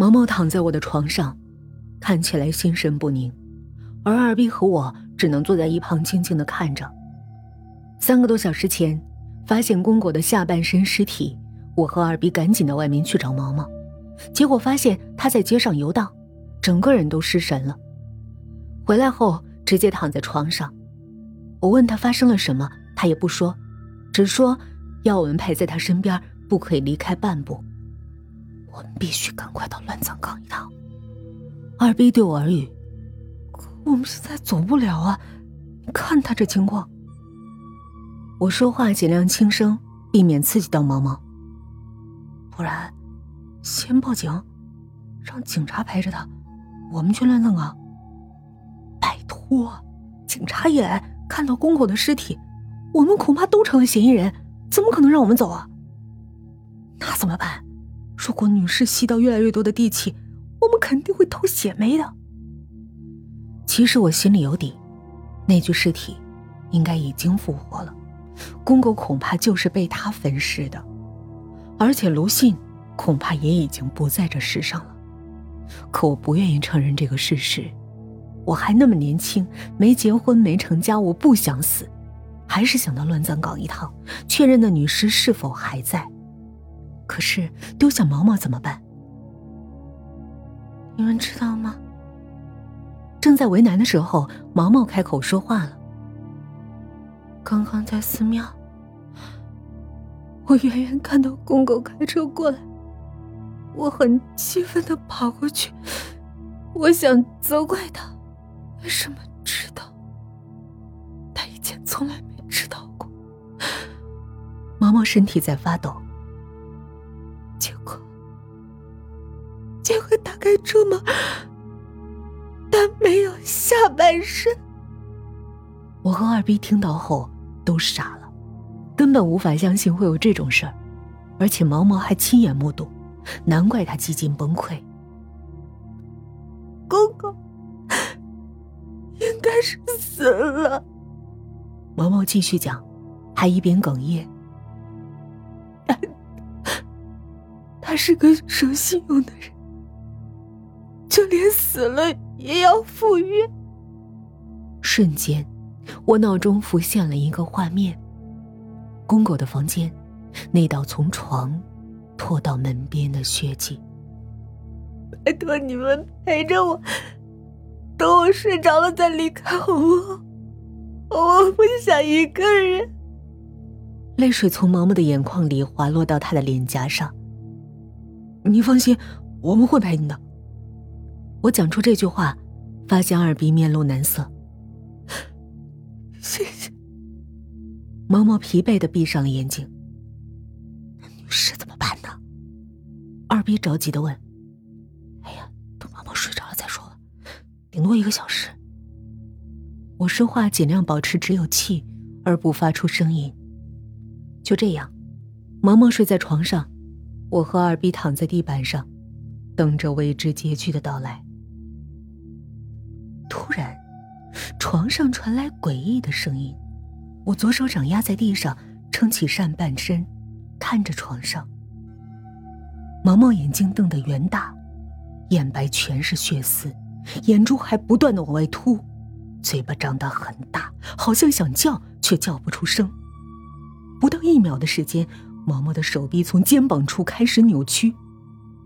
毛毛躺在我的床上，看起来心神不宁，而二逼和我只能坐在一旁静静的看着。三个多小时前，发现公狗的下半身尸体，我和二逼赶紧到外面去找毛毛，结果发现他在街上游荡，整个人都失神了。回来后直接躺在床上，我问他发生了什么，他也不说，只说要我们陪在他身边，不可以离开半步。我们必须赶快到乱葬岗一趟。二逼对我耳语：“我们现在走不了啊！看他这情况。”我说话尽量轻声，避免刺激到毛毛。不然，先报警，让警察陪着他，我们去乱葬岗。拜托，警察一来看到公狗的尸体，我们恐怕都成了嫌疑人，怎么可能让我们走啊？那怎么办？如果女尸吸到越来越多的地气，我们肯定会偷血霉的。其实我心里有底，那具尸体应该已经复活了，公狗恐怕就是被他焚尸的，而且卢信恐怕也已经不在这世上了。可我不愿意承认这个事实，我还那么年轻，没结婚没成家，我不想死，还是想到乱葬岗一趟，确认那女尸是否还在。可是丢下毛毛怎么办？你们知道吗？正在为难的时候，毛毛开口说话了。刚刚在寺庙，我远远看到公狗开车过来，我很气愤的跑过去，我想责怪他，为什么知道？他以前从来没知道过。毛毛身体在发抖。结果打开车门，但没有下半身。我和二逼听到后都傻了，根本无法相信会有这种事儿，而且毛毛还亲眼目睹，难怪他几近崩溃。公公应该是死了。毛毛继续讲，还一边哽咽。他他是个守信用的人。就连死了也要赴约。瞬间，我脑中浮现了一个画面：公狗的房间，那道从床拖到门边的血迹。拜托你们陪着我，等我睡着了再离开好不好？我不想一个人。泪水从毛毛的眼眶里滑落到他的脸颊上。你放心，我们会陪你的。我讲出这句话，发现二逼面露难色。谢谢。毛毛疲惫的闭上了眼睛。那女士怎么办呢？二逼着急的问。哎呀，等毛毛睡着了再说吧，顶多一个小时。我说话尽量保持只有气，而不发出声音。就这样，毛毛睡在床上，我和二逼躺在地板上，等着未知结局的到来。突然，床上传来诡异的声音。我左手掌压在地上，撑起上半身，看着床上。毛毛眼睛瞪得圆大，眼白全是血丝，眼珠还不断的往外凸，嘴巴张得很大，好像想叫却叫不出声。不到一秒的时间，毛毛的手臂从肩膀处开始扭曲，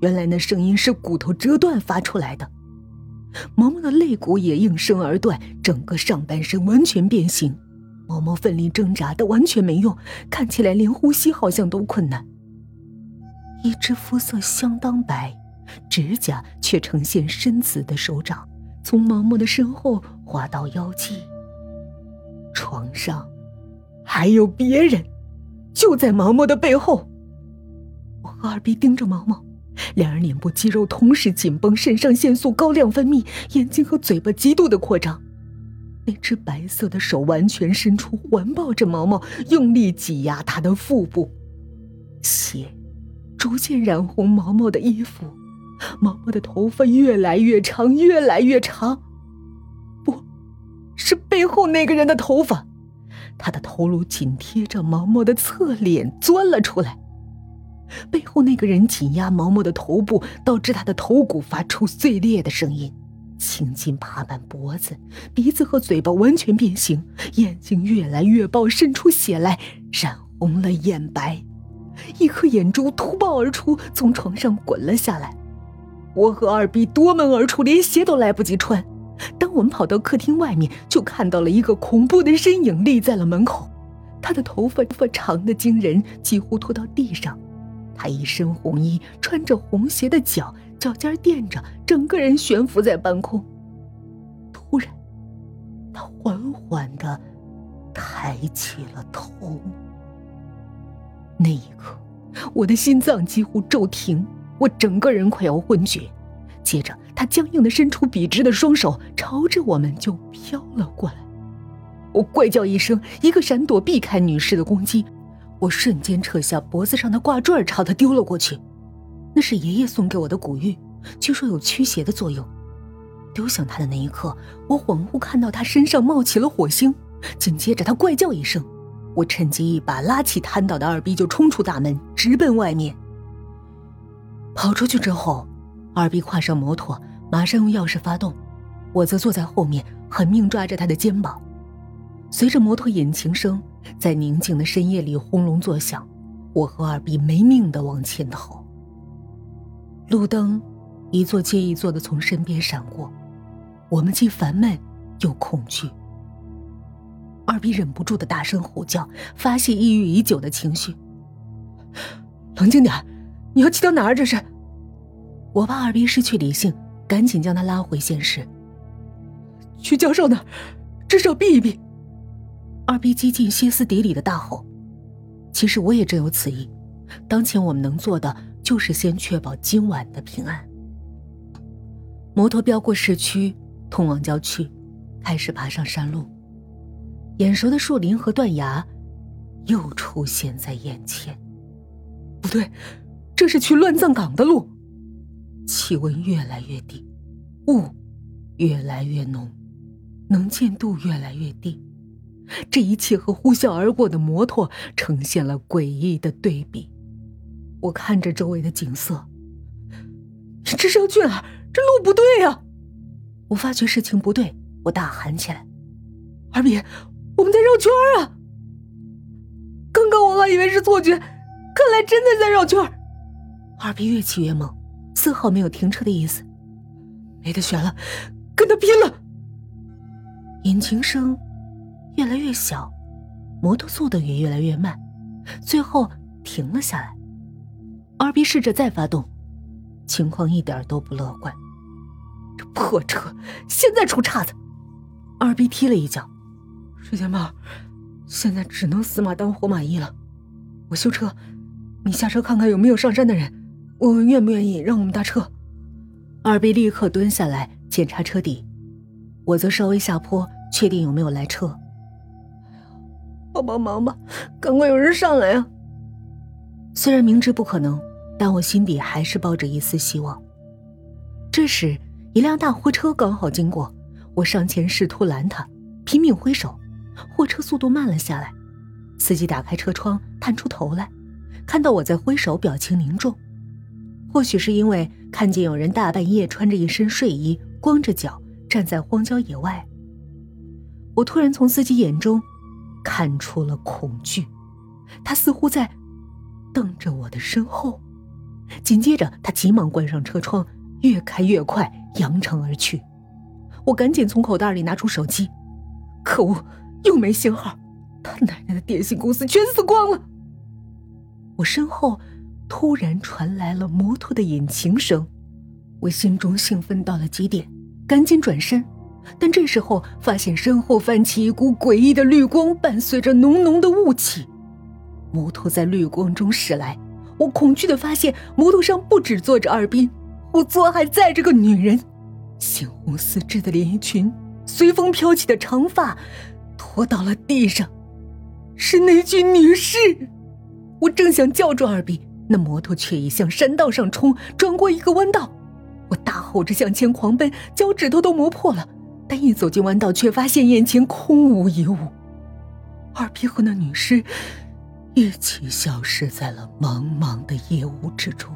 原来那声音是骨头折断发出来的。毛毛的肋骨也应声而断，整个上半身完全变形。毛毛奋力挣扎，但完全没用，看起来连呼吸好像都困难。一只肤色相当白，指甲却呈现深紫的手掌，从毛毛的身后滑到腰际。床上还有别人，就在毛毛的背后。我和二逼盯着毛毛。两人脸部肌肉同时紧绷，肾上腺素高量分泌，眼睛和嘴巴极度的扩张。那只白色的手完全伸出，环抱着毛毛，用力挤压他的腹部。血逐渐染红毛毛的衣服，毛毛的头发越来越长，越来越长。不，是背后那个人的头发。他的头颅紧贴着毛毛的侧脸钻了出来。背后那个人紧压毛毛的头部，导致他的头骨发出碎裂的声音。青筋爬满脖子，鼻子和嘴巴完全变形，眼睛越来越爆，渗出血来，染红了眼白。一颗眼珠突爆而出，从床上滚了下来。我和二逼夺门而出，连鞋都来不及穿。当我们跑到客厅外面，就看到了一个恐怖的身影立在了门口。他的头发发长的惊人，几乎拖到地上。他一身红衣，穿着红鞋的脚，脚尖垫着，整个人悬浮在半空。突然，他缓缓的抬起了头。那一刻，我的心脏几乎骤停，我整个人快要昏厥。接着，他僵硬的伸出笔直的双手，朝着我们就飘了过来。我怪叫一声，一个闪躲避开女士的攻击。我瞬间扯下脖子上的挂坠，朝他丢了过去。那是爷爷送给我的古玉，据说有驱邪的作用。丢向他的那一刻，我恍惚看到他身上冒起了火星。紧接着，他怪叫一声。我趁机一把拉起瘫倒的二逼，就冲出大门，直奔外面。跑出去之后，二逼跨上摩托，马上用钥匙发动，我则坐在后面，狠命抓着他的肩膀。随着摩托引擎声在宁静的深夜里轰隆作响，我和二逼没命的往前逃。路灯一座接一座的从身边闪过，我们既烦闷又恐惧。二逼忍不住的大声吼叫，发泄抑郁已久的情绪。冷静点，你要骑到哪儿？这是？我怕二逼失去理性，赶紧将他拉回现实。去教授那儿，至少避一避。二逼激进歇斯底里的大吼。其实我也正有此意。当前我们能做的，就是先确保今晚的平安。摩托飙过市区，通往郊区，开始爬上山路。眼熟的树林和断崖，又出现在眼前。不对，这是去乱葬岗的路。气温越来越低，雾越来越浓，能见度越来越低。这一切和呼啸而过的摩托呈现了诡异的对比。我看着周围的景色，这是要去哪儿？这路不对呀！我发觉事情不对，我大喊起来：“二比！”我们在绕圈啊！刚刚我还以为是错觉，看来真的在绕圈。二逼越骑越猛，丝毫没有停车的意思。没得选了，跟他拼了！引擎声越来越小，摩托速度也越来越慢，最后停了下来。二逼试着再发动，情况一点都不乐观。这破车现在出岔子！二逼踢了一脚。水钱豹，现在只能死马当活马医了。我修车，你下车看看有没有上山的人，问问愿不愿意让我们搭车。二 B 立刻蹲下来检查车底，我则稍微下坡确定有没有来车。帮帮忙吧，赶快有人上来啊！虽然明知不可能，但我心底还是抱着一丝希望。这时，一辆大货车刚好经过，我上前试图拦他，拼命挥手。货车速度慢了下来，司机打开车窗，探出头来，看到我在挥手，表情凝重。或许是因为看见有人大半夜穿着一身睡衣，光着脚站在荒郊野外，我突然从司机眼中看出了恐惧。他似乎在瞪着我的身后。紧接着，他急忙关上车窗，越开越快，扬长而去。我赶紧从口袋里拿出手机，可恶！又没信号，他奶奶的电信公司全死光了。我身后突然传来了摩托的引擎声，我心中兴奋到了极点，赶紧转身，但这时候发现身后泛起一股诡异的绿光，伴随着浓浓的雾气。摩托在绿光中驶来，我恐惧的发现摩托上不止坐着二斌，后座还载着个女人，鲜红丝质的连衣裙，随风飘起的长发。拖到了地上，是那具女尸。我正想叫住二斌，那摩托却已向山道上冲，转过一个弯道。我大吼着向前狂奔，脚趾头都磨破了。一走进弯道，却发现眼前空无一物。二皮和那女尸一起消失在了茫茫的夜雾之中。